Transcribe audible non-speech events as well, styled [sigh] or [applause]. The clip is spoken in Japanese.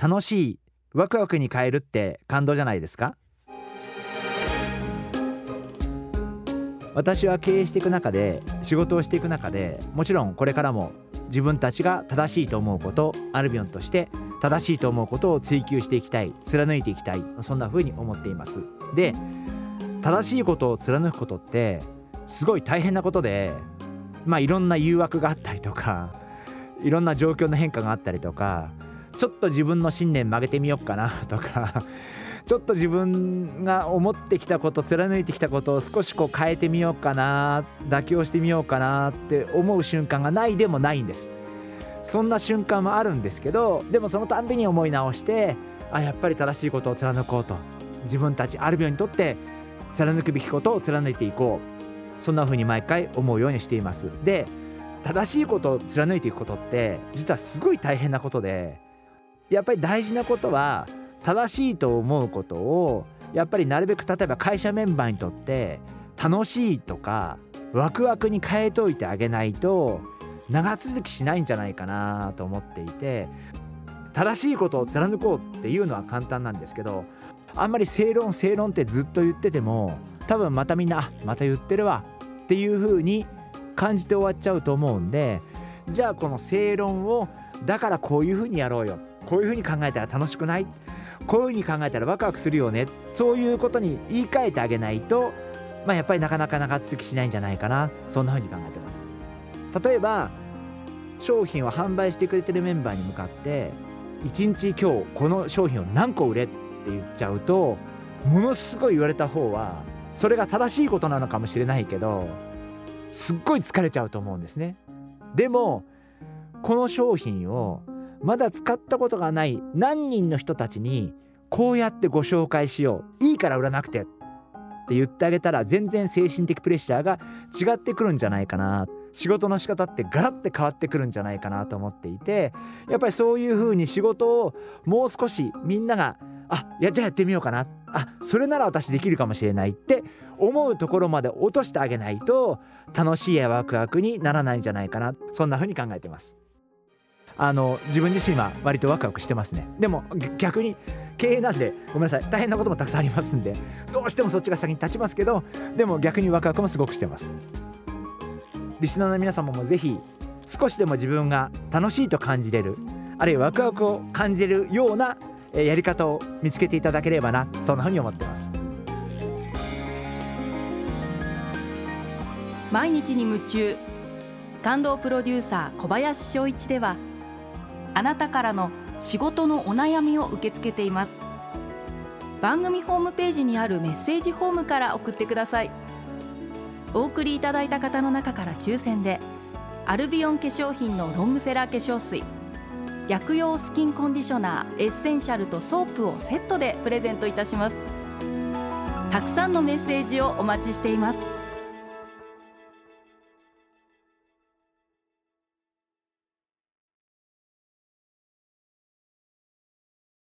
楽しいワクワクに変えるって感動じゃないですか？私は経営していく中で仕事をしていく中でもちろんこれからも自分たちが正しいと思うことアルビオンとして正しいと思うことを追求していきたい貫いていきたいそんな風に思っています。で正しいことを貫くことってすごい大変なことでまあいろんな誘惑があったりとかいろんな状況の変化があったりとかちょっと自分の信念曲げてみようかなとか [laughs] ちょっと自分が思ってきたこと貫いてきたことを少しこう変えてみようかな妥協してみようかなって思う瞬間がないでもないんです。そんな瞬間もあるんですけどでもそのたんびに思い直してあやっぱり正しいことを貫こうと自分たちアルビオにとって貫くべきことを貫いていこう。そんな風に毎回思うようにしています。で正しいことを貫いていくことって実はすごい大変なことでやっぱり大事なことは正しいと思うことをやっぱりなるべく例えば会社メンバーにとって楽しいとかワクワクに変えといてあげないと長続きしないんじゃないかなと思っていて正しいことを貫こうっていうのは簡単なんですけどあんまり正論正論ってずっと言ってても多分またみんなまた言ってるわっていう風に感じて終わっちゃうと思うんでじゃあこの正論をだからこういう風にやろうよこういう風に考えたら楽しくない？こういう風に考えたらワクワクするよね？そういうことに言い換えてあげないと、まあ、やっぱりなかなか長続きしないんじゃないかな。そんな風に考えてます。例えば商品を販売してくれてるメンバーに向かって1日今日この商品を何個売れ？って言っちゃうとものすごい言われた方はそれが正しいことなのかもしれないけどすっごい疲れちゃうと思うんですね。でもこの商品をまだ使ったことがない何人の人たちにこうやってご紹介しよう。いいから売らなくてって言ってあげたら全然精神的プレッシャーが違ってくるんじゃないかな。仕事の仕方ってガラッて変わってくるんじゃないかなと思っていてやっぱりそういう風に仕事をもう少しみんながあいやじゃあやってみようかな。あそれなら私できるかもしれないって思うところまで落としてあげないと楽しいやワクワクにならないんじゃないかな。そんな風に考えてます。あの自分自身は割とワクワクしてますね。でも逆に経営なんでごめんなさい。大変なこともたくさんありますんでどうしてもそっちが先に立ちますけどでも逆にワクワクもすごくしてます。リスナーの皆様もぜひ少しでも自分が楽しいと感じれるあるいはワクワクを感じるようなやり方を見つけていただければなそんなふうに思ってます。毎日に夢中。感動プロデューサー小林翔一ではあなたからの仕事のお悩みを受け付けています。番組ホームページにあるメッセージフォームから送ってください。お送りいただいた方の中から抽選でアルビオン化粧品のロングセラー化粧水薬用スキンコンディショナーエッセンシャルとソープをセットでプレゼントいたします。たくさんのメッセージをお待ちしています。